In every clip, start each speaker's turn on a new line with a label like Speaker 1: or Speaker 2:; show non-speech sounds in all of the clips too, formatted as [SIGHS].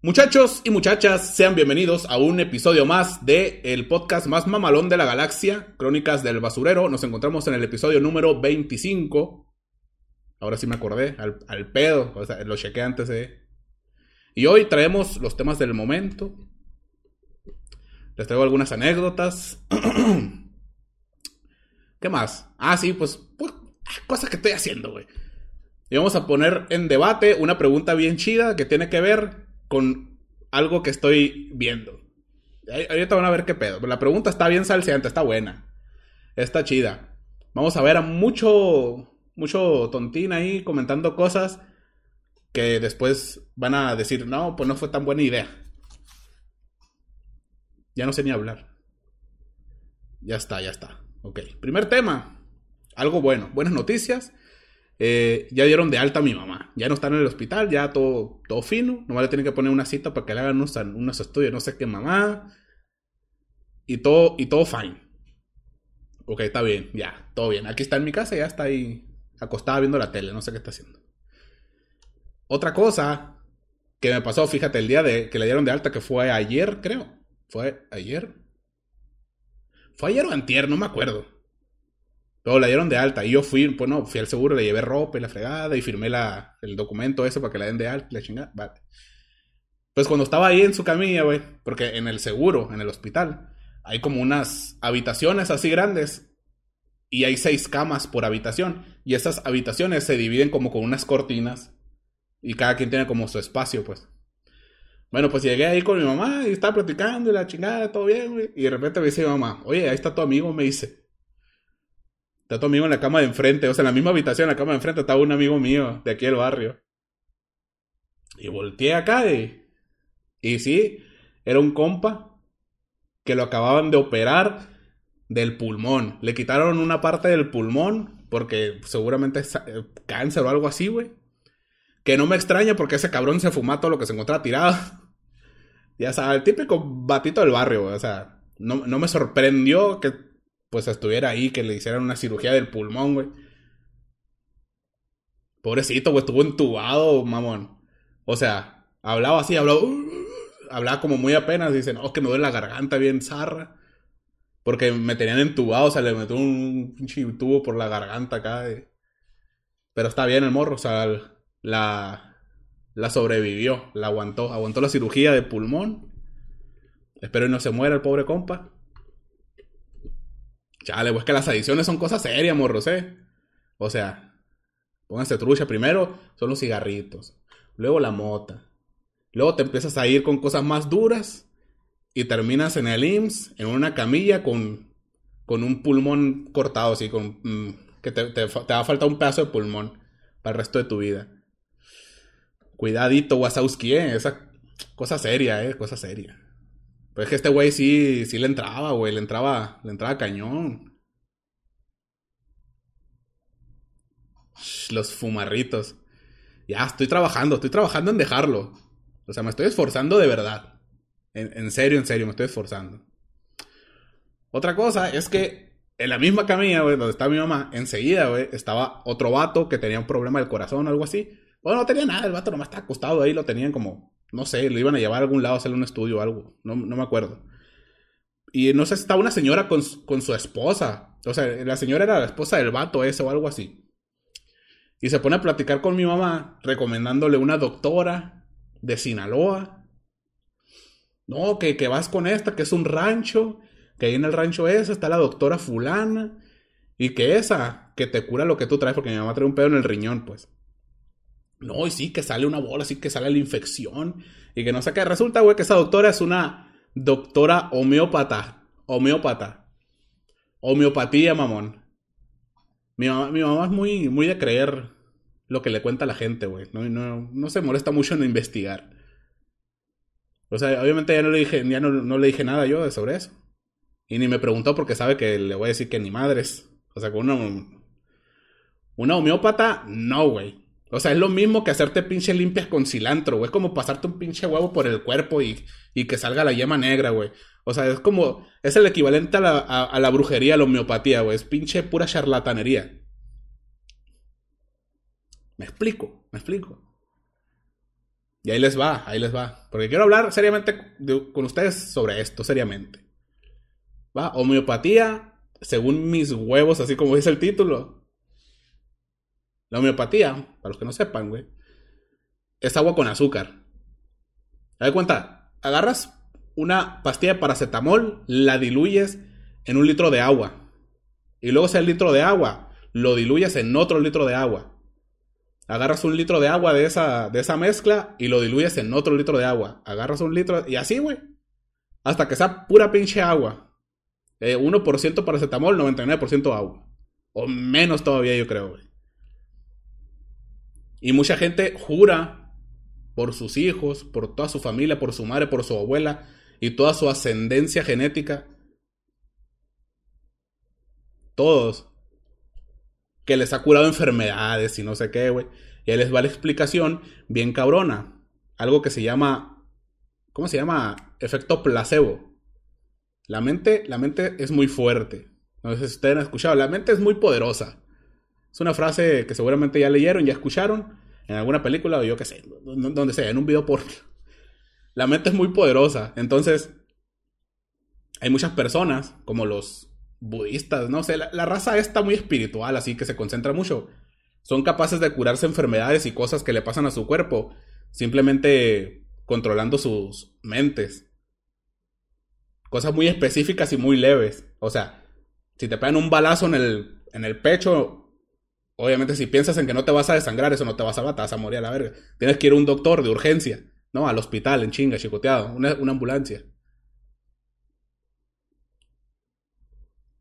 Speaker 1: Muchachos y muchachas, sean bienvenidos a un episodio más de el podcast más mamalón de la galaxia, Crónicas del Basurero. Nos encontramos en el episodio número 25. Ahora sí me acordé, al, pedo, o sea, lo chequé antes de... Y hoy traemos los temas del momento. Les traigo algunas anécdotas. [CLEARS THROAT] ¿Qué más? Ah, sí, pues, pues cosas que estoy haciendo, güey. Y vamos a poner en debate una pregunta bien chida que tiene que ver con algo que estoy viendo. Ahorita van a ver qué pedo. La pregunta está bien salseante, está buena. Está chida. Vamos a ver a mucho, mucho tontín ahí comentando cosas que después van a decir, no, pues no fue tan buena idea. Ya no sé ni hablar. Ya está, ya está. Ok. Primer tema. Algo bueno. Buenas noticias. Eh, ya dieron de alta a mi mamá. Ya no está en el hospital, ya todo, todo fino. Nomás le tienen que poner una cita para que le hagan unos, unos estudios, no sé qué mamá. Y todo, y todo fine. Ok, está bien, ya, todo bien. Aquí está en mi casa, ya está ahí acostada viendo la tele, no sé qué está haciendo. Otra cosa que me pasó, fíjate, el día de que le dieron de alta, que fue ayer, creo. ¿Fue ayer? ¿Fue ayer o antier? No me acuerdo. Luego la dieron de alta. Y yo fui, pues no, fui al seguro, le llevé ropa y la fregada y firmé la, el documento ese para que la den de alta la chingada. Pues cuando estaba ahí en su camilla, güey, porque en el seguro, en el hospital, hay como unas habitaciones así grandes y hay seis camas por habitación. Y esas habitaciones se dividen como con unas cortinas y cada quien tiene como su espacio, pues. Bueno, pues llegué ahí con mi mamá y estaba platicando y la chingada, todo bien, güey. Y de repente me dice mi mamá, oye, ahí está tu amigo, me dice. Está tu amigo en la cama de enfrente, o sea, en la misma habitación, en la cama de enfrente, estaba un amigo mío de aquí del barrio. Y volteé acá y. Y sí, era un compa que lo acababan de operar del pulmón. Le quitaron una parte del pulmón porque seguramente es eh, cáncer o algo así, güey. Que no me extraña porque ese cabrón se fumó todo lo que se encontraba tirado. [LAUGHS] ya sabes, el típico batito del barrio, güey. O sea, no, no me sorprendió que pues estuviera ahí, que le hicieran una cirugía del pulmón, güey. Pobrecito, güey, estuvo entubado, mamón. O sea, hablaba así, hablaba, [LAUGHS] hablaba como muy apenas, dicen, oh, que me duele la garganta bien zarra. Porque me tenían entubado, o sea, le metió un pinche tubo por la garganta acá. Pero está bien el morro, o sea, la, la sobrevivió, la aguantó, aguantó la cirugía de pulmón. Espero que no se muera el pobre compa. Chale, pues que las adiciones son cosas serias, morros, ¿eh? O sea, pónganse trucha. Primero son los cigarritos, luego la mota. Luego te empiezas a ir con cosas más duras y terminas en el IMSS, en una camilla con, con un pulmón cortado, así, con, mm, que te, te, te va a faltar un pedazo de pulmón para el resto de tu vida. Cuidadito, Wasowski, ¿eh? Esa cosa seria, ¿eh? Cosa seria. Pues es que este güey sí, sí le entraba, güey, le entraba, le entraba cañón. Los fumarritos. Ya, estoy trabajando, estoy trabajando en dejarlo. O sea, me estoy esforzando de verdad. En, serio, en serio, me estoy esforzando. Otra cosa es que en la misma camilla, güey, donde estaba mi mamá, enseguida, güey, estaba otro vato que tenía un problema del corazón o algo así. Bueno, no tenía nada, el vato nomás estaba acostado ahí, lo tenían como no sé, lo iban a llevar a algún lado a hacerle un estudio o algo. No, me acuerdo. Y no sé estaba una señora con, su esposa. O sea, la señora era la esposa del vato ese o algo así. Y se pone a platicar con mi mamá, recomendándole una doctora de Sinaloa. No, que, que vas con esta, que es un rancho, que ahí en el rancho ese está la doctora fulana. Y que esa, que te cura lo que tú traes, porque mi mamá trae un pedo en el riñón, pues. No, y sí, que sale una bola, sí que sale la infección. Y que no sé qué. Resulta, güey, que esa doctora es una doctora homeópata. Homeópata. Homeopatía, mamón. Mi mamá, mi mamá es muy, muy de creer lo que le cuenta la gente, güey. No, no, no se molesta mucho en investigar. O sea, obviamente ya no le dije, ya no, no le dije nada yo sobre eso. Y ni me preguntó porque sabe que le voy a decir que ni madres. O sea, con una, una homeópata, no, güey. O sea, es lo mismo que hacerte pinche limpias con cilantro, güey. Es como pasarte un pinche huevo por el cuerpo y, y que salga la yema negra, güey. O sea, es como. Es el equivalente a la, a, la brujería, a la homeopatía, güey. Es pinche pura charlatanería. Me explico, me explico. Y ahí les va, ahí les va. Porque quiero hablar seriamente con ustedes sobre esto, seriamente. ¿Va? Homeopatía, según mis huevos, así como dice el título. La homeopatía, para los que no sepan, güey, es agua con azúcar. ¿Te cuenta? Agarras una pastilla de paracetamol, la diluyes en un litro de agua. Y luego ese litro de agua lo diluyes en otro litro de agua. Agarras un litro de agua de esa, de esa mezcla y lo diluyes en otro litro de agua. Agarras un litro y así, güey. Hasta que sea pura pinche agua. 1% eh, paracetamol, 99% agua. O menos todavía, yo creo, güey. Y mucha gente jura por sus hijos, por toda su familia, por su madre, por su abuela y toda su ascendencia genética. Todos. Que les ha curado enfermedades y no sé qué, güey. Y ahí les va la explicación bien cabrona. Algo que se llama. ¿Cómo se llama? Efecto placebo. La mente, la mente es muy fuerte. No sé si ustedes han escuchado. La mente es muy poderosa. Es una frase que seguramente ya leyeron, ya escucharon en alguna película o yo qué sé, donde sea, en un video por... La mente es muy poderosa, entonces hay muchas personas, como los budistas, no sé, la, la raza está muy espiritual, así que se concentra mucho. Son capaces de curarse enfermedades y cosas que le pasan a su cuerpo, simplemente controlando sus mentes. Cosas muy específicas y muy leves. O sea, si te pegan un balazo en el, en el pecho, Obviamente, si piensas en que no te vas a desangrar, eso no te vas a matar, vas a morir a la verga. Tienes que ir a un doctor de urgencia, ¿no? Al hospital, en chinga, chicoteado, una, ambulancia.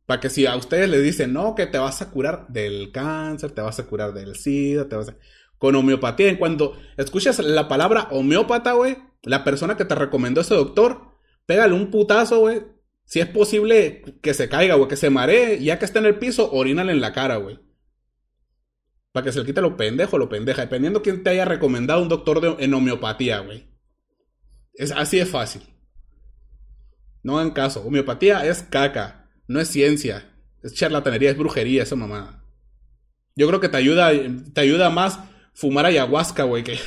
Speaker 1: Para que si a ustedes les dicen, no, que te vas a curar del cáncer, te vas a curar del SIDA, te vas a... Con homeopatía, en cuando escuchas la palabra homeópata, güey, la persona que te recomendó ese doctor, pégale un putazo, güey. Si es posible que se caiga, güey, que se maree, ya que está en el piso, orínale en la cara, güey. Para que se le quite lo pendejo lo pendeja. Dependiendo quién te haya recomendado un doctor de, en homeopatía, güey. Es, así de fácil. No hagan caso. Homeopatía es caca. No es ciencia. Es charlatanería, es brujería, esa mamada. Yo creo que te ayuda, te ayuda más fumar ayahuasca, güey, que,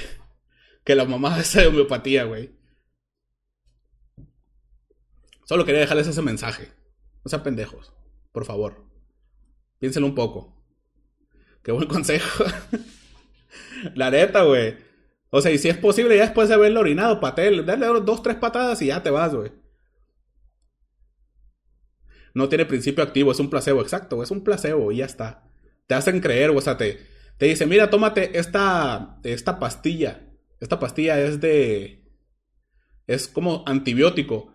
Speaker 1: que la mamada esa de homeopatía, güey. Solo quería dejarles ese mensaje. No sean pendejos. Por favor. Piénsenlo un poco. Qué buen consejo. [LAUGHS] la neta, güey. O sea, y si es posible, ya después de haberlo orinado, patel, dale dos, tres patadas y ya te vas, güey. No tiene principio activo, es un placebo, exacto, es un placebo y ya está. Te hacen creer, o sea, te, te dicen, mira, tómate esta, esta pastilla. Esta pastilla es de. Es como antibiótico.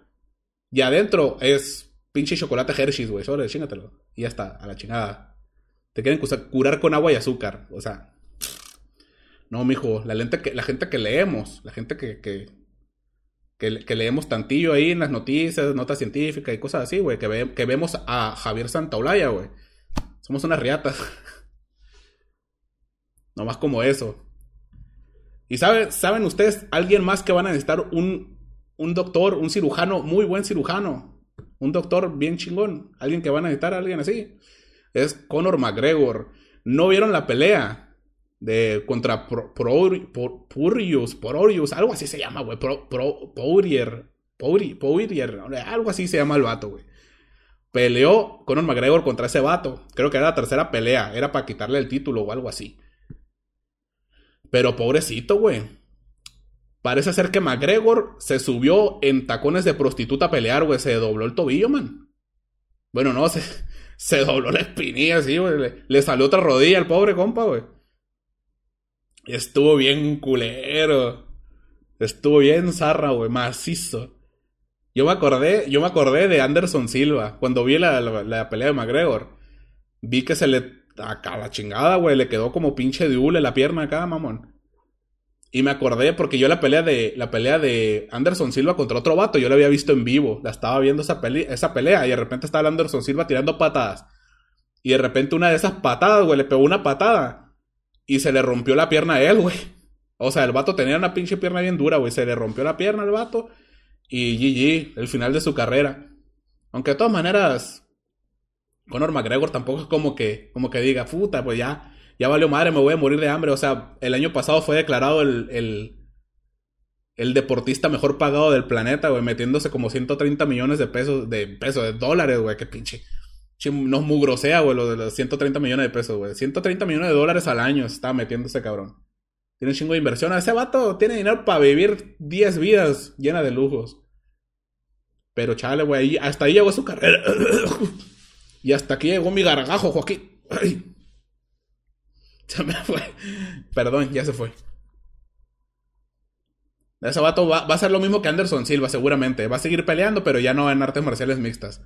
Speaker 1: Y adentro es pinche chocolate Hershey's, güey. Sobre, chingatelo. Y ya está, a la chingada. Te quieren curar con agua y azúcar. O sea, no, mijo, la, gente que leemos, la gente que, que, leemos tantillo ahí en las noticias, notas científicas y cosas así, güey, que, vemos a Javier Santaolalla, güey. Somos unas riatas. [LAUGHS] no más como eso. Y saben, saben ustedes, alguien más que van a necesitar un, un doctor, un cirujano, muy buen cirujano. Un doctor bien chingón. Alguien que van a necesitar, alguien así es Conor McGregor. ¿No vieron la pelea? De contra Pro, Purius, algo así se llama, güey. Pro, Poirier, Poirier, algo así se llama el vato, güey. Peleó Conor McGregor contra ese vato. Creo que era la tercera pelea. Era para quitarle el título o algo así. Pero pobrecito, güey. Parece ser que McGregor se subió en tacones de prostituta a pelear, güey. Se dobló el tobillo, man. Bueno, no, [LAUGHS] se, se dobló la espinilla así, güey. Le, salió otra rodilla al pobre compa, güey. Estuvo bien culero. Estuvo bien zarra, güey, macizo. Yo me acordé, yo me acordé de Anderson Silva. Cuando vi la, la, pelea de McGregor. Vi que se le. Acá la chingada, güey. Le quedó como pinche de hule la pierna acá, mamón. Y me acordé porque yo la pelea de la pelea de Anderson Silva contra otro vato, yo la había visto en vivo, la estaba viendo esa, esa pelea y de repente estaba Anderson Silva tirando patadas. Y de repente una de esas patadas, güey, le pegó una patada y se le rompió la pierna a él, güey. O sea, el vato tenía una pinche pierna bien dura, güey, se le rompió la pierna al vato y GG, el final de su carrera. Aunque de todas maneras Conor McGregor tampoco es como que como que diga, "Puta, pues ya ya valió madre, me voy a morir de hambre. O sea, el año pasado fue declarado el, el deportista mejor pagado del planeta, güey, metiéndose como 130 millones de pesos, de pesos, de dólares, güey, qué pinche. Nos mugrosea, güey, lo de los 130 millones de pesos, güey. 130 millones de dólares al año está metiendo ese cabrón. Tiene un chingo de inversión. Ese vato tiene dinero para vivir 10 vidas llenas de lujos. Pero chale, güey, hasta ahí llegó su carrera. [COUGHS] y hasta aquí llegó mi gargajo, Joaquín. [LAUGHS] Se fue. Perdón, ya se fue. Ese vato va, a ser lo mismo que Anderson Silva, seguramente. Va a seguir peleando, pero ya no en artes marciales mixtas.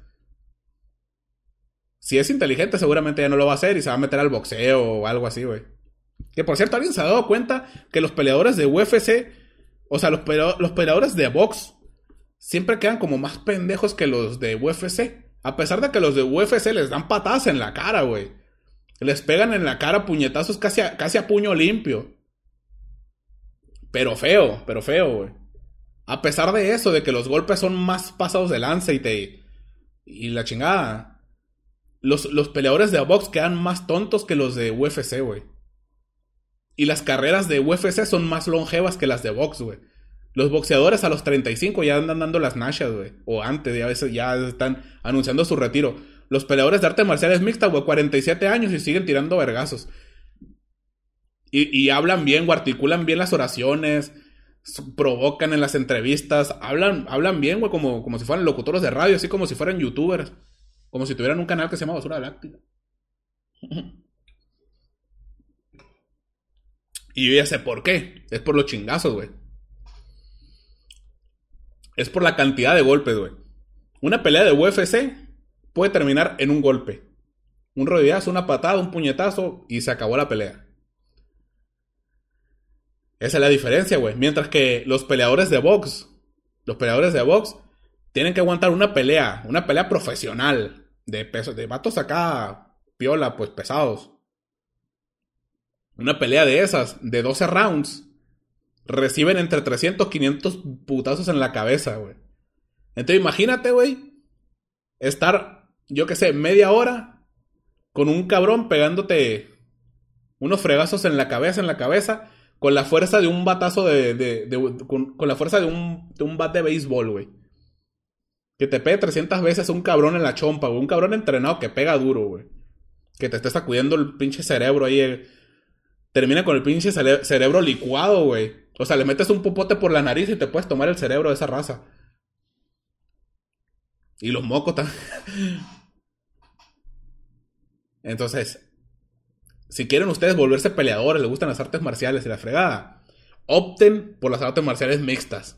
Speaker 1: Si es inteligente, seguramente ya no lo va a hacer y se va a meter al boxeo o algo así, güey. Que por cierto, ¿alguien se ha dado cuenta que los peleadores de UFC, o sea, los, los peleadores de box, siempre quedan como más pendejos que los de UFC? A pesar de que los de UFC les dan patadas en la cara, güey. Les pegan en la cara puñetazos casi a puño limpio. Pero feo, pero feo, güey. A pesar de eso, de que los golpes son más pasados de lanza y te. Y la chingada. Los, peleadores de box quedan más tontos que los de UFC, güey. Y las carreras de UFC son más longevas que las de box, güey. Los boxeadores a los 35 ya andan dando las nashas, güey. O antes, ya, veces ya están anunciando su retiro. Los peleadores de artes marciales mixtas, güey, 47 años y siguen tirando vergazos. Y, hablan bien, o articulan bien las oraciones, provocan en las entrevistas, hablan, hablan bien, güey, como, como si fueran locutores de radio, así como si fueran youtubers. Como si tuvieran un canal que se llama Basura Láctica. [LAUGHS] y yo ya sé por qué. Es por los chingazos, güey. Es por la cantidad de golpes, güey. Una pelea de UFC puede terminar en un golpe. Un rodillazo, una patada, un puñetazo y se acabó la pelea. Esa es la diferencia, güey. Mientras que los peleadores de box, los peleadores de box, tienen que aguantar una pelea, una pelea profesional, de peso, de vatos acá, piola, pues pesados. Una pelea de esas, de 12 rounds, reciben entre 300 y 500 putazos en la cabeza, güey. Entonces imagínate, güey, estar, yo qué sé, media hora con un cabrón pegándote unos fregazos en la cabeza, en la cabeza, con la fuerza de un batazo de. con, la fuerza de un, de un bat de béisbol, güey. Que te pegue 300 veces un cabrón en la chompa, güey. Un cabrón entrenado que pega duro, güey. Que te esté sacudiendo el pinche cerebro ahí. Eh. Termina con el pinche cerebro licuado, güey. O sea, le metes un popote por la nariz y te puedes tomar el cerebro de esa raza. Y los mocos también. [LAUGHS] Entonces, si quieren ustedes volverse peleadores, les gustan las artes marciales y la fregada, opten por las artes marciales mixtas.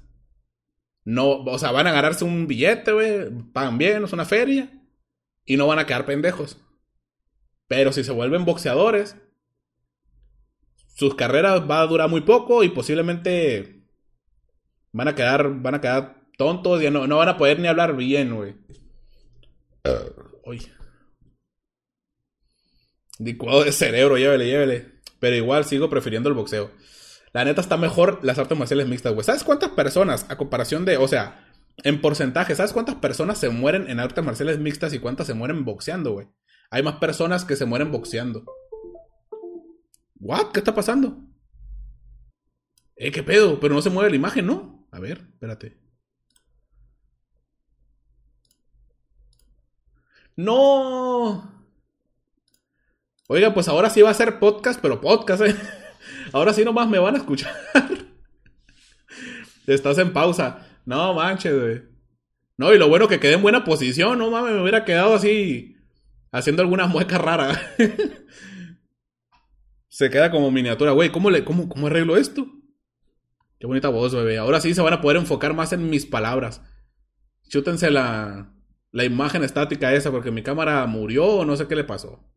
Speaker 1: No, o sea, van a ganarse un billete, güey, pagan bien, es una feria, y no van a quedar pendejos. Pero si se vuelven boxeadores, sus carreras va a durar muy poco y posiblemente van a quedar, van a quedar tontos y no, no van a poder ni hablar bien, güey. Uy. Licuado de cerebro, llévele, llévele. Pero igual sigo prefiriendo el boxeo. La neta está mejor las artes marciales mixtas, güey. ¿Sabes cuántas personas, a comparación de, o sea, en porcentaje, ¿sabes cuántas personas se mueren en artes marciales mixtas y cuántas se mueren boxeando, güey? Hay más personas que se mueren boxeando. ¿What? ¿Qué está pasando? Eh, ¿qué pedo? Pero no se mueve la imagen, ¿no? A ver, espérate. No. Oiga, pues ahora sí va a ser podcast, pero podcast, ¿eh? [LAUGHS] Ahora sí nomás me van a escuchar. [LAUGHS] Estás en pausa. No manches, güey. No, y lo bueno que quedé en buena posición, no mames, me hubiera quedado así haciendo alguna mueca rara. [LAUGHS] se queda como miniatura, güey. ¿Cómo, le, cómo, ¿Cómo arreglo esto? Qué bonita voz, bebé. Ahora sí se van a poder enfocar más en mis palabras. Chútense la, la imagen estática esa porque mi cámara murió o no sé qué le pasó.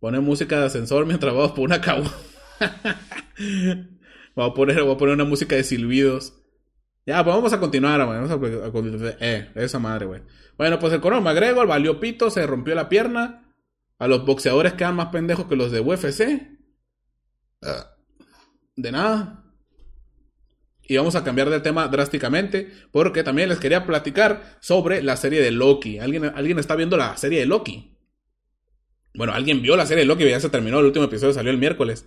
Speaker 1: Pone música de ascensor mientras vamos por una cagua. [LAUGHS] voy, a poner, voy a poner una música de silbidos. Ya, pues vamos a continuar, Vamos a, eh, esa madre, güey. Bueno, pues el Conor McGregor valió pito, se rompió la pierna. A los boxeadores quedan más pendejos que los de UFC. Ah, de nada. Y vamos a cambiar de tema drásticamente porque también les quería platicar sobre la serie de Loki. ¿Alguien, ¿alguien está viendo la serie de Loki? Bueno, alguien vio la serie de Loki, ya se terminó, el último episodio salió el miércoles.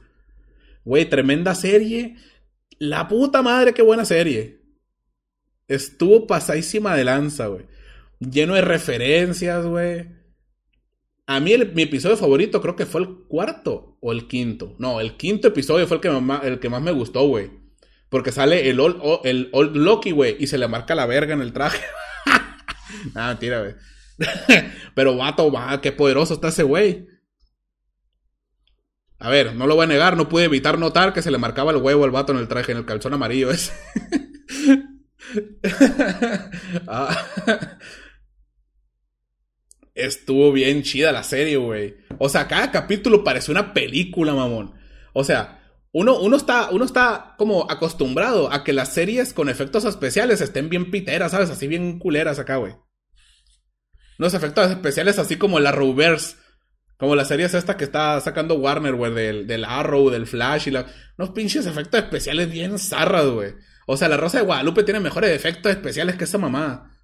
Speaker 1: Güey, tremenda serie. La puta madre, qué buena serie. Estuvo pasadísima de lanza, güey. Lleno de referencias, güey. A mí mi episodio favorito creo que fue el cuarto o el quinto. No, el quinto episodio fue el que más, el que más me gustó, güey. Porque sale el old, el old Loki, güey, y se le marca la verga en el traje. [LAUGHS] ah, tira, güey. [LAUGHS] Pero vato, va, qué poderoso está ese güey. A ver, no lo voy a negar, no pude evitar notar que se le marcaba el huevo al vato en el traje, en el calzón amarillo ese. [LAUGHS] Ah. Estuvo bien chida la serie, güey. O sea, cada capítulo parece una película, mamón. O sea, uno, uno, está, uno está como acostumbrado a que las series con efectos especiales estén bien piteras, ¿sabes? Así bien culeras acá, güey. Unos efectos especiales así como la Reverse. Como la serie es que está sacando Warner, güey, del, del Arrow, del Flash y la... Unos pinches efectos especiales bien zarras, güey. O sea, la Rosa de Guadalupe tiene mejores efectos especiales que esa mamá.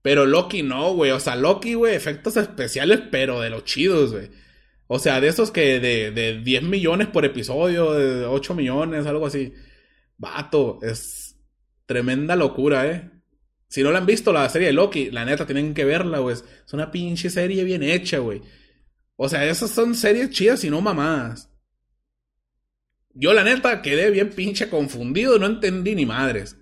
Speaker 1: Pero Loki no, güey. O sea, Loki, güey, efectos especiales, pero de los chidos, güey. O sea, de esos que de, de 10 millones por episodio, de 8 millones, algo así. Vato, es tremenda locura, ¿eh? Si no la han visto, la serie de Loki, la neta, tienen que verla, güey. Es una pinche serie bien hecha, güey. O sea, esas son series chidas y no mamadas. Yo, la neta, quedé bien pinche confundido, no entendí ni madres.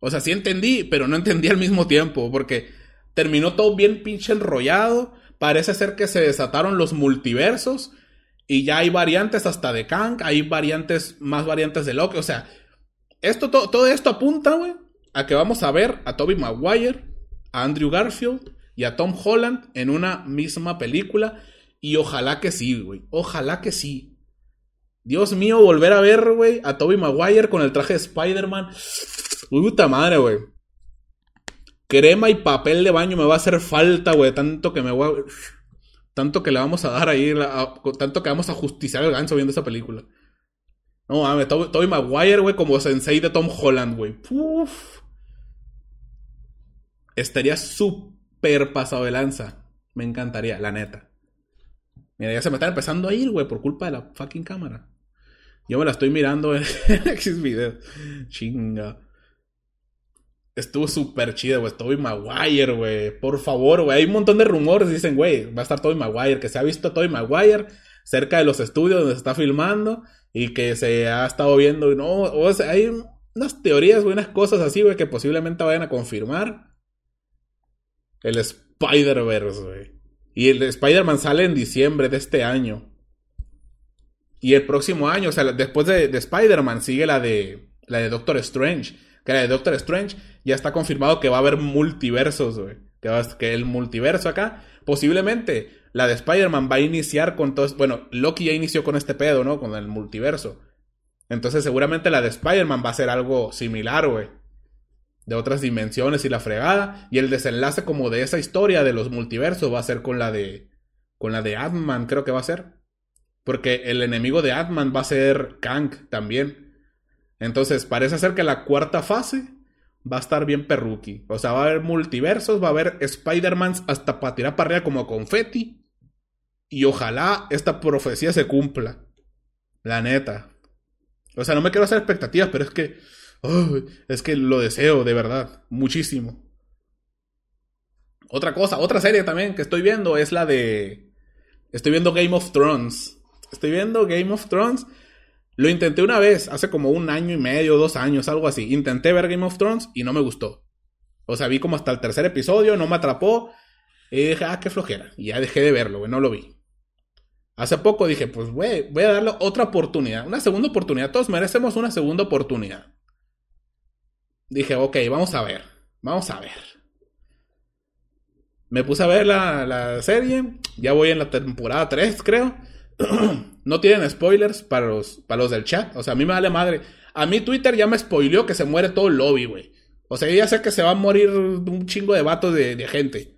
Speaker 1: O sea, sí entendí, pero no entendí al mismo tiempo, porque terminó todo bien pinche enrollado. Parece ser que se desataron los multiversos y ya hay variantes hasta de Kang, hay variantes, más variantes de Loki. O sea, esto, todo esto apunta, güey, a que vamos a ver a Toby Maguire, a Andrew Garfield y a Tom Holland en una misma película. Y ojalá que sí, güey. Ojalá que sí. Dios mío, volver a ver, güey, a Toby Maguire con el traje de Spider-Man. Puta madre, güey. Crema y papel de baño me va a hacer falta, güey. Tanto que me voy a... Tanto que le vamos a dar ahí. Tanto que vamos a justiciar el ganso viendo esa película. No mames, Toby, Maguire, güey, como sensei de Tom Holland, güey. Estaría súper pasado de lanza. Me encantaría, la neta. Mira, ya se me está empezando a ir, güey, por culpa de la fucking cámara. Yo me la estoy mirando en [LAUGHS] X videos. Chinga. Estuvo súper chido, güey. Toby Maguire, güey. Por favor, güey. Hay un montón de rumores. Dicen, güey, va a estar Toby Maguire. Que se ha visto Toby Maguire cerca de los estudios donde se está filmando. Y que se ha estado viendo. No, hay unas teorías, güey, unas cosas así, güey, que posiblemente vayan a confirmar. El Spider-Verse, güey. Y el Spider-Man sale en diciembre de este año. Y el próximo año, o sea, después de, Spider-Man, sigue la de, la de Doctor Strange. Que la de Doctor Strange ya está confirmado que va a haber multiversos, güey. Que, que el multiverso acá, posiblemente la de Spider-Man va a iniciar con todo. Bueno, Loki ya inició con este pedo, ¿no? Con el multiverso. Entonces, seguramente la de Spider-Man va a ser algo similar, güey. De otras dimensiones y la fregada. Y el desenlace, como de esa historia de los multiversos, va a ser con la de. Con la de Ant-Man, creo que va a ser. Porque el enemigo de Ant-Man va a ser Kang también. Entonces, parece ser que la cuarta fase va a estar bien perruqui. O sea, va a haber multiversos, va a haber Spider-Mans hasta para tirar para arriba como confeti. Y ojalá esta profecía se cumpla. La neta. O sea, no me quiero hacer expectativas, pero es que. es que lo deseo, de verdad. Muchísimo. Otra cosa, otra serie también que estoy viendo es la de. Estoy viendo Game of Thrones. Estoy viendo Game of Thrones. Lo intenté una vez, hace como un año y medio, dos años, algo así. Intenté ver Game of Thrones y no me gustó. O sea, vi como hasta el tercer episodio, no me atrapó. Y dije, ah, qué flojera. Y ya dejé de verlo, no lo vi. Hace poco dije, pues, güey, voy a darle otra oportunidad. Una segunda oportunidad. Todos merecemos una segunda oportunidad. Dije, ok, vamos a ver. Vamos a ver. Me puse a ver la, la serie. Ya voy en la temporada 3, creo. [CLEARS THROAT] no tienen spoilers para los, para los del chat. O sea, a mí me vale madre. A mí Twitter ya me spoileó que se muere todo el lobby, güey. O sea, ya sé que se va a morir un chingo de vatos de, de gente.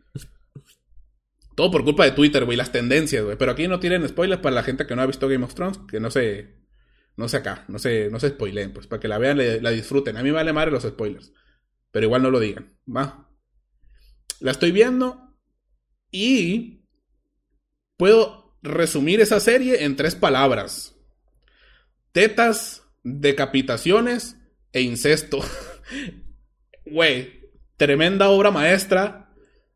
Speaker 1: Todo por culpa de Twitter, güey, las tendencias, güey. Pero aquí no tienen spoilers para la gente que no ha visto Game of Thrones, que no se. No sé acá, no se, no se spoileen, pues, para que la vean, la disfruten. A mí me vale madre los spoilers. Pero igual no lo digan, ¿va? La estoy viendo y puedo resumir esa serie en tres palabras. Tetas, decapitaciones e incesto. [LAUGHS] güey, tremenda obra maestra.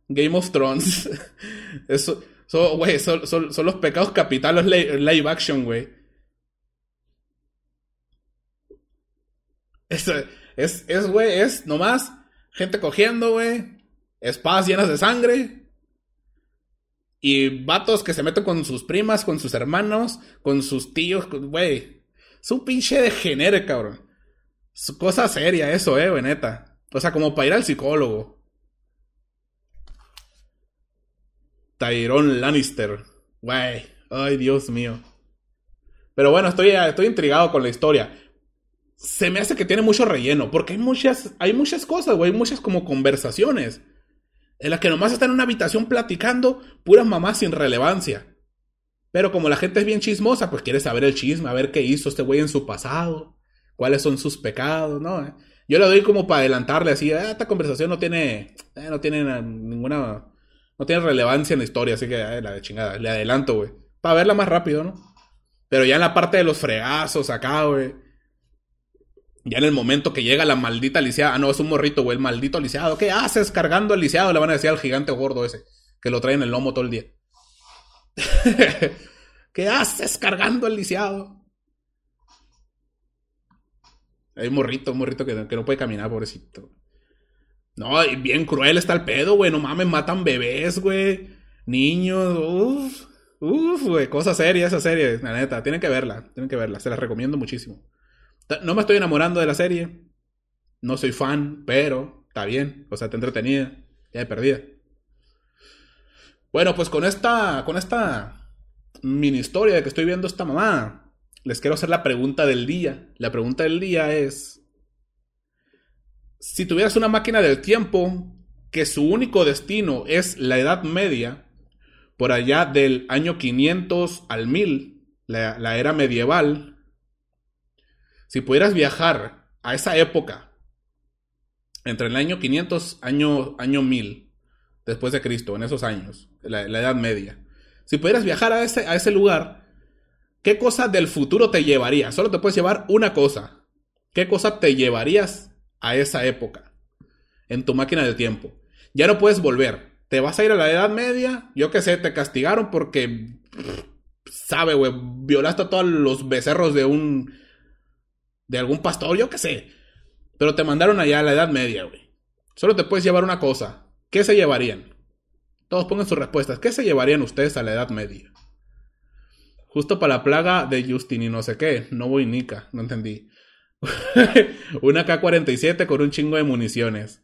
Speaker 1: Game of Thrones. [LAUGHS] Eso, güey, son, los pecados capitales live, action, güey. Es, es, es, güey, es nomás gente cogiendo, güey. Espadas llenas de sangre. Y vatos que se meten con sus primas, con sus hermanos, con sus tíos, güey. Es un pinche de genere, cabrón. Es cosa seria eso, eh, güey, neta. O sea, como para ir al psicólogo. Tyrone Lannister. Güey. Ay, Dios mío. Pero bueno, estoy, estoy intrigado con la historia. Se me hace que tiene mucho relleno. Porque hay muchas, hay muchas cosas, güey. Hay muchas como conversaciones. En las que nomás están en una habitación platicando puras mamás sin relevancia. Pero como la gente es bien chismosa, pues quiere saber el chisme, a ver qué hizo este güey en su pasado, cuáles son sus pecados, ¿no? Yo le doy como para adelantarle así, ah, esta conversación no tiene, eh, no tiene ninguna no tiene relevancia en la historia, así que la de chingada, le adelanto, güey. Para verla más rápido, ¿no? Pero ya en la parte de los fregazos acá, güey. Ya en el momento que llega la maldita lisiada. Ah, no, es un morrito, güey. El maldito lisiado. ¿Qué haces cargando al lisiado? Le van a decir al gigante gordo ese. Que lo trae en el lomo todo el día. [LAUGHS] ¿Qué haces cargando al lisiado? Hay un morrito, un morrito que, que no puede caminar, pobrecito. No, bien cruel está el pedo, güey. No mames, matan bebés, güey. Niños, uff. Uff, güey. Cosa seria esa serie, la neta. Tienen que verla, tienen que verla. Se la recomiendo muchísimo. No me estoy enamorando de la serie. No soy fan, pero está bien. O sea, está entretenida. Ya he perdida. Bueno, pues con esta, con esta mini historia de que estoy viendo esta mamá, les quiero hacer la pregunta del día. La pregunta del día es, si tuvieras una máquina del tiempo que su único destino es la Edad Media, por allá del año 500 al 1000, la, era medieval, si pudieras viajar a esa época, entre el año 500 año, año 1000, después de Cristo, en esos años, la, Edad Media, si pudieras viajar a ese, a ese lugar, ¿qué cosa del futuro te llevaría? Solo te puedes llevar una cosa. ¿Qué cosa te llevarías a esa época en tu máquina del tiempo. Ya no puedes volver. Te vas a ir a la Edad Media, yo qué sé, te castigaron porque, sabe, güey, violaste a todos los becerros de un, de algún pastor, yo qué sé. Pero te mandaron allá a la Edad Media, güey. Solo te puedes llevar una cosa. ¿Qué se llevarían? Todos pongan sus respuestas. ¿Qué se llevarían ustedes a la Edad Media? Justo para la plaga de Justin y no sé qué. No voy nica, no entendí. [LAUGHS] una K-47 con un chingo de municiones.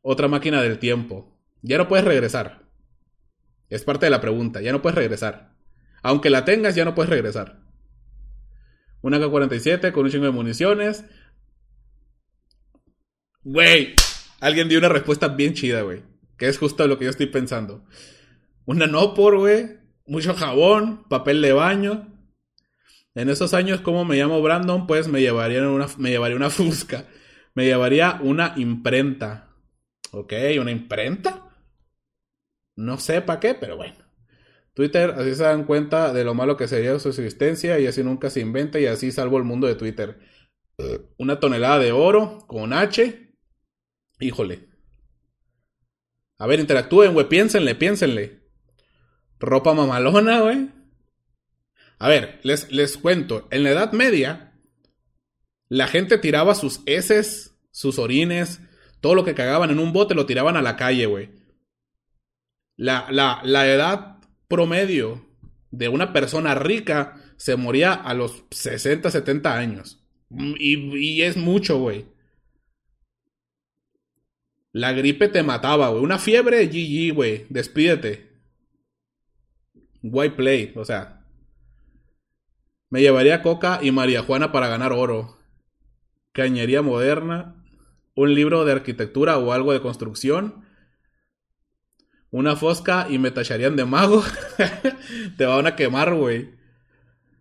Speaker 1: Otra máquina del tiempo. Ya no puedes regresar. Es parte de la pregunta. Ya no puedes regresar. Aunque la tengas, ya no puedes regresar. Una K-47 con un chingo de municiones. Güey. Alguien dio una respuesta bien chida, güey. Que es justo lo que yo estoy pensando. Una no por, güey. Mucho jabón, papel de baño, en esos años, como me llamo Brandon, pues me llevaría una, me llevaría una [LAUGHS] fusca. Me llevaría una imprenta. Ok, una imprenta. No sé para qué, pero bueno. Twitter, así se dan cuenta de lo malo que sería su existencia y así nunca se inventa y así salvo el mundo de Twitter. Una tonelada de oro con H. Híjole. A ver, interactúen, güey, piénsenle, piénsenle. Ropa mamalona, güey. A ver, les, les cuento. En la Edad Media, la gente tiraba sus heces, sus orines, todo lo que cagaban en un bote lo tiraban a la calle, güey. La, la, la edad promedio de una persona rica se moría a los 60, 70 años. Y, y es mucho, güey. La gripe te mataba, güey. Una fiebre, GG, güey. Despídete. White play, o sea, me llevaría Coca y María Juana para ganar oro. Cañería moderna. Un libro de arquitectura o algo de construcción. Una fosca y me tacharían de mago. [LAUGHS] Te van a quemar, güey.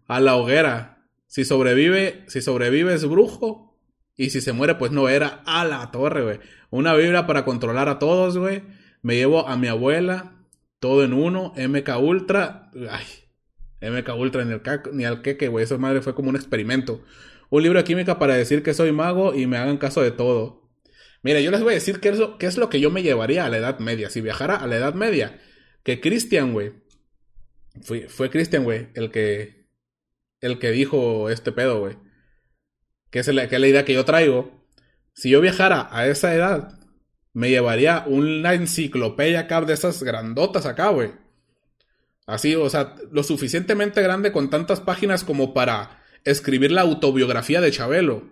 Speaker 1: A la hoguera. Si sobrevive, si sobrevive es brujo. Y si se muere, pues no era. A la torre, güey. Una vibra para controlar a todos, güey. Me llevo a mi abuela. Todo en uno. MK Ultra. Ay. MK Ultra ni, ni al queque, güey. Esa madre fue como un experimento. Un libro de química para decir que soy mago y me hagan caso de todo. Mira, yo les voy a decir qué es, lo, qué es lo que yo me llevaría a la Edad Media. Si viajara a la Edad Media, que Cristian, güey. Fue, fue Cristian, güey, el que. El que dijo este pedo, güey. Que es, la, que es la idea que yo traigo. Si yo viajara a esa edad, me llevaría una enciclopedia acá de esas grandotas acá, güey. Así, o sea, lo suficientemente grande con tantas páginas como para escribir la autobiografía de Chabelo.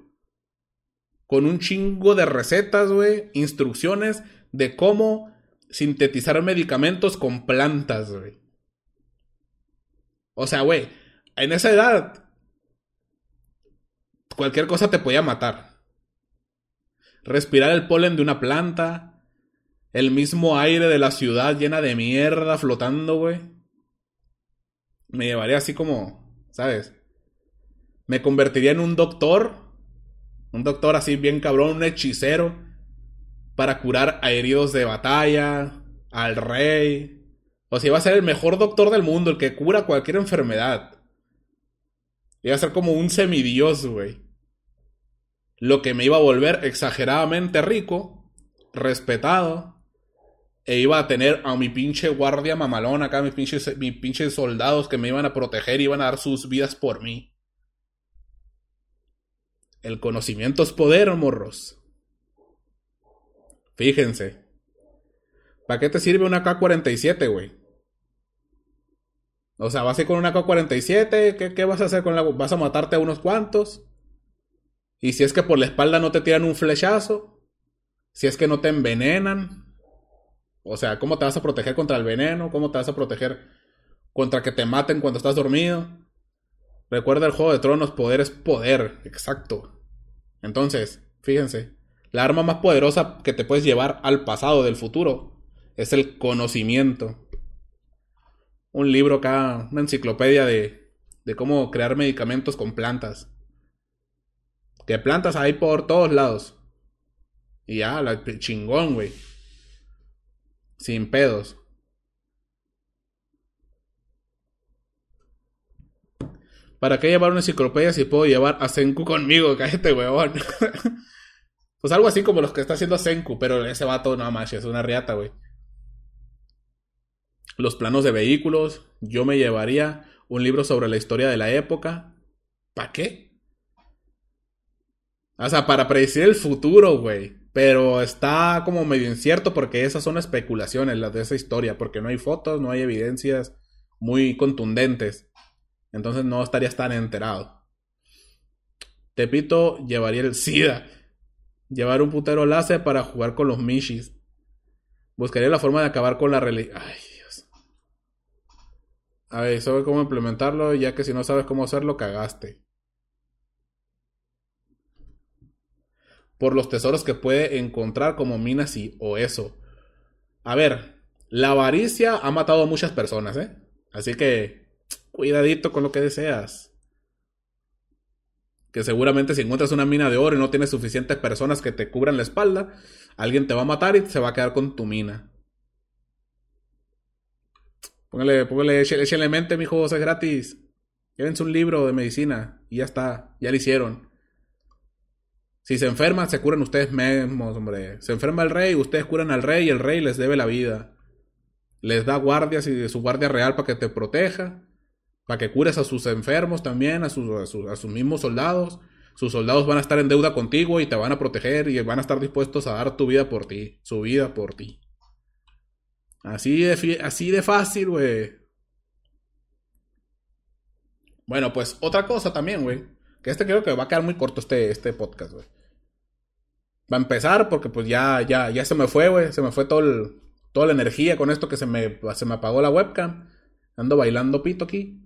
Speaker 1: Con un chingo de recetas, güey, instrucciones de cómo sintetizar medicamentos con plantas, güey. O sea, güey, en esa edad cualquier cosa te podía matar. Respirar el polen de una planta, el mismo aire de la ciudad llena de mierda flotando, güey. Me llevaría así como, ¿sabes? Me convertiría en un doctor, un doctor así bien cabrón, un hechicero, para curar a heridos de batalla, al rey. O sea, iba a ser el mejor doctor del mundo, el que cura cualquier enfermedad. Iba a ser como un semidios, güey. Lo que me iba a volver exageradamente rico, respetado, e iba a tener a mi pinche guardia mamalón acá, mis pinches, mis pinches soldados que me iban a proteger y iban a dar sus vidas por mí. El conocimiento es poder, morros. Fíjense. ¿Para qué te sirve una K-47, güey? O sea, vas a ir con una K-47, ¿qué, ¿qué, vas a hacer con la... ¿Vas a matarte a unos cuantos? Y si es que por la espalda no te tiran un flechazo, si es que no te envenenan, o sea, ¿cómo te vas a proteger contra el veneno? ¿Cómo te vas a proteger contra que te maten cuando estás dormido? Recuerda el juego de tronos, poder es poder, exacto. Entonces, fíjense, la arma más poderosa que te puedes llevar al pasado del futuro es el conocimiento. Un libro acá, una enciclopedia de, de cómo crear medicamentos con plantas. Que plantas hay por todos lados. Y ya, la chingón, güey. Sin pedos. ¿Para qué llevar una enciclopedia si puedo llevar a Senku conmigo? [LAUGHS] Cállate, weón. [LAUGHS] pues algo así como los que está haciendo Senku, pero ese vato no más, es una riata, güey. Los planos de vehículos. Yo me llevaría un libro sobre la historia de la época. ¿Para qué? O sea, para predecir el futuro, güey. Pero está como medio incierto porque esas son especulaciones, las de esa historia, porque no hay fotos, no hay evidencias muy contundentes. Entonces no estarías tan enterado. Tepito llevaría el SIDA. Llevar un putero láser para jugar con los Mishis. Buscaría la forma de acabar con la religión. Ay, Dios. A ver, ¿sabes cómo implementarlo? Ya que si no sabes cómo hacerlo, cagaste. Por los tesoros que puede encontrar como minas y o eso. A ver, la avaricia ha matado a muchas personas, ¿eh? Así que cuidadito con lo que deseas. Que seguramente si encuentras una mina de oro y no tienes suficientes personas que te cubran la espalda, alguien te va a matar y se va a quedar con tu mina. Póngale, póngale, échale mente, mijo, es gratis. Llévense un libro de medicina y ya está, ya lo hicieron. Si se enferman, se curan ustedes mismos, hombre. Se enferma el rey, ustedes curan al rey y el rey les debe la vida. Les da guardias y su guardia real para que te proteja, para que cures a sus enfermos también, a sus, mismos soldados. Sus soldados van a estar en deuda contigo y te van a proteger y van a estar dispuestos a dar tu vida por ti, su vida por ti. Así de, así de fácil, güey. Bueno, pues otra cosa también, güey. Que este creo que va a quedar muy corto este, este podcast, güey. Va a empezar porque pues ya, ya, ya se me fue, güey. Se me fue todo toda la energía con esto que se me, se me apagó la webcam. Ando bailando pito aquí.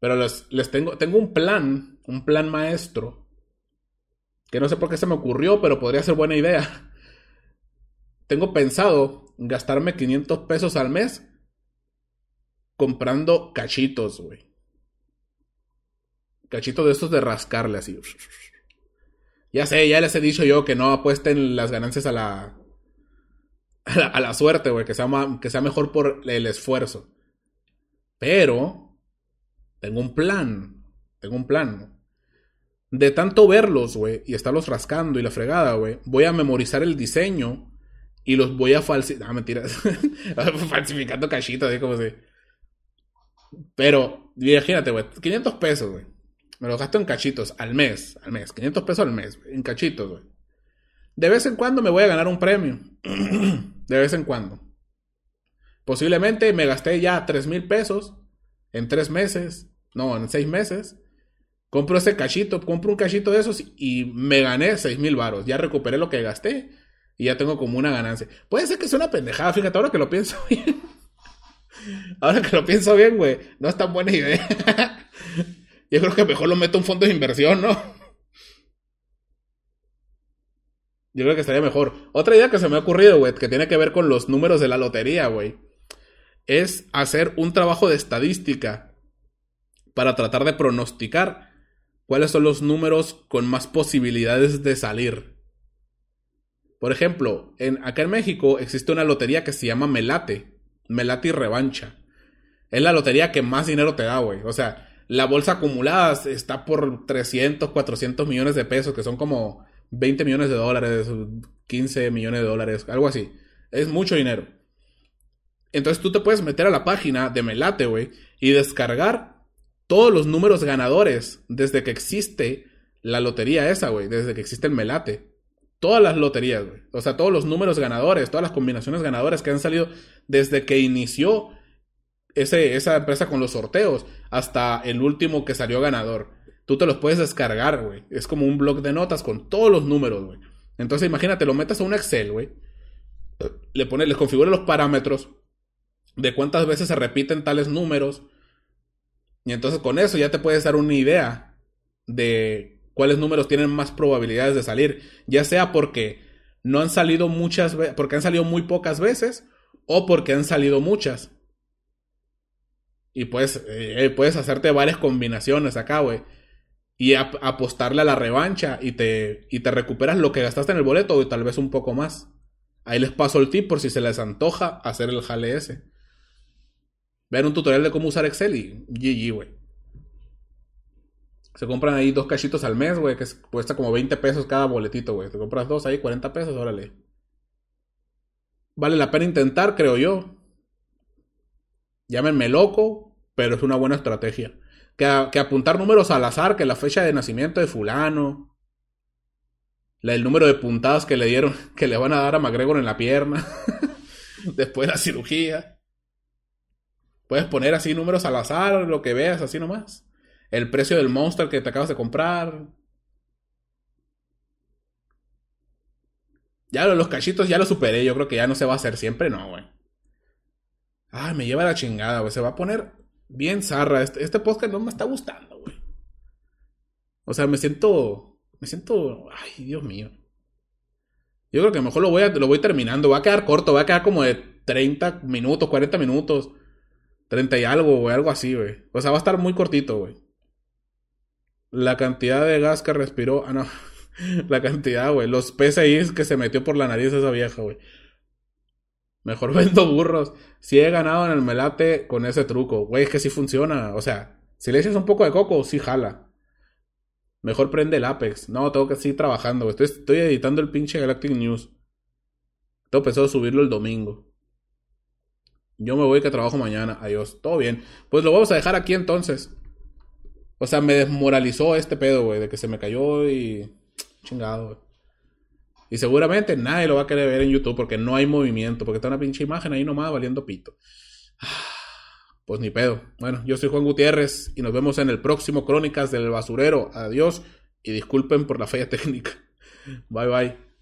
Speaker 1: Pero les, les tengo, tengo un plan, un plan maestro. Que no sé por qué se me ocurrió, pero podría ser buena idea. [LAUGHS] Tengo pensado gastarme 500 pesos al mes comprando cachitos, güey. Cachitos de estos de rascarle así. Ya sé, ya les he dicho yo que no apuesten las ganancias a la. [LAUGHS] a la, suerte, güey. Que sea, que sea mejor por el esfuerzo. Pero. Tengo un plan. Tengo un plan. de tanto verlos, güey, y estarlos rascando y la fregada, güey, voy a memorizar el diseño y los voy a falsificar. Ah, mentiras. [LAUGHS] Falsificando cachitos, así como si. Pero, imagínate, güey, 500 pesos, güey. Me los gasto en cachitos al mes, al mes. 500 pesos al mes, en cachitos, güey. De vez en cuando me voy a ganar un premio. [CLEARS THROAT] de vez en cuando. Posiblemente me gasté ya 3 mil pesos en 3 meses. No, en 6 meses. Compro ese cachito, compro un cachito de esos y me gané 6 mil varos. Ya recuperé lo que gasté y ya tengo como una ganancia. Puede ser que sea una pendejada, fíjate, ahora que lo pienso [LAUGHS] bien. ahora que lo pienso bien, güey, no es tan buena idea. [LAUGHS] Yo creo que mejor lo meto en fondo de inversión, ¿no? Yo creo que estaría mejor. Otra idea que se me ha ocurrido, güey, que tiene que ver con los números de la lotería, güey, es hacer un trabajo de estadística para tratar de pronosticar cuáles son los números con más posibilidades de salir. Por ejemplo, en, acá en México existe una lotería que se llama Melate. Melate y Revancha. Es la lotería que más dinero te da, güey. O sea, la bolsa acumulada está por 300, 400 millones de pesos, que son como 20 millones de dólares, 15 millones de dólares, algo así. Es mucho dinero. Entonces tú te puedes meter a la página de Melate, güey, y descargar todos los números ganadores desde que existe la lotería esa, güey, desde que existe el Melate. Todas las loterías, güey. O sea, todos los números ganadores, todas las combinaciones ganadoras que han salido desde que inició ese, esa empresa con los sorteos hasta el último que salió ganador. Tú te los puedes descargar, güey. Es como un blog de notas con todos los números, güey. Entonces imagínate, lo metes a un Excel, güey. Le pones, les configura los parámetros de cuántas veces se repiten tales números. Y entonces con eso ya te puedes dar una idea de cuáles números tienen más probabilidades de salir. Ya sea porque no han salido muchas veces, porque han salido muy pocas veces o porque han salido muchas. Y puedes, eh, puedes hacerte varias combinaciones acá, güey. Y apostarle a la revancha y te, y te recuperas lo que gastaste en el boleto y tal vez un poco más. Ahí les paso el tip por si se les antoja hacer el jale ese. Vean un tutorial de cómo usar Excel y GG, güey. Se compran ahí dos cachitos al mes, güey, que cuesta como 20 pesos cada boletito, güey. Te compras dos ahí, 40 pesos, órale. Vale la pena intentar, creo yo. Llámenme loco, pero es una buena estrategia. Que, apuntar números al azar, que la fecha de nacimiento de fulano, el número de puntadas que le dieron, [LAUGHS] que le van a dar a McGregor en la pierna, [LAUGHS] después de la cirugía. Puedes poner así números al azar, lo que veas, así nomás. El precio del monster que te acabas de comprar. Ya los cachitos ya lo superé, yo creo que ya no se va a hacer siempre, no, güey. Ay, me lleva la chingada, güey. Se va a poner bien zarra. Este, este podcast no me está gustando, güey. O sea, me siento. Me siento. Ay, Dios mío. Yo creo que mejor lo voy, a, lo voy terminando. Va a quedar corto, va a quedar como de 30 minutos, 40 minutos. 30 y algo, güey, algo así, güey. O sea, va a estar muy cortito, güey. La cantidad de gas que respiró. Ah, no. [LAUGHS] La cantidad, güey. Los PSIs que se metió por la nariz esa vieja, güey. Mejor [LAUGHS] vendo burros. Si he ganado en el melate con ese truco. Güey, es que sí funciona. O sea, si le echas un poco de coco, sí jala. Mejor prende el Apex. No, tengo que seguir trabajando. Estoy, estoy editando el pinche Galactic News. Tengo pensado subirlo el domingo. Yo me voy que trabajo mañana. Adiós. Todo bien. Pues lo vamos a dejar aquí entonces. O sea, me desmoralizó este pedo, güey, de que se me cayó y. Chingado, güey. Y seguramente nadie lo va a querer ver en YouTube porque no hay movimiento, porque está una pinche imagen ahí nomás valiendo pito. [SIGHS] Pues ni pedo. Bueno, yo soy Juan Gutiérrez y nos vemos en el próximo Crónicas del Basurero. Adiós y disculpen por la falla [LAUGHS] técnica. Bye bye.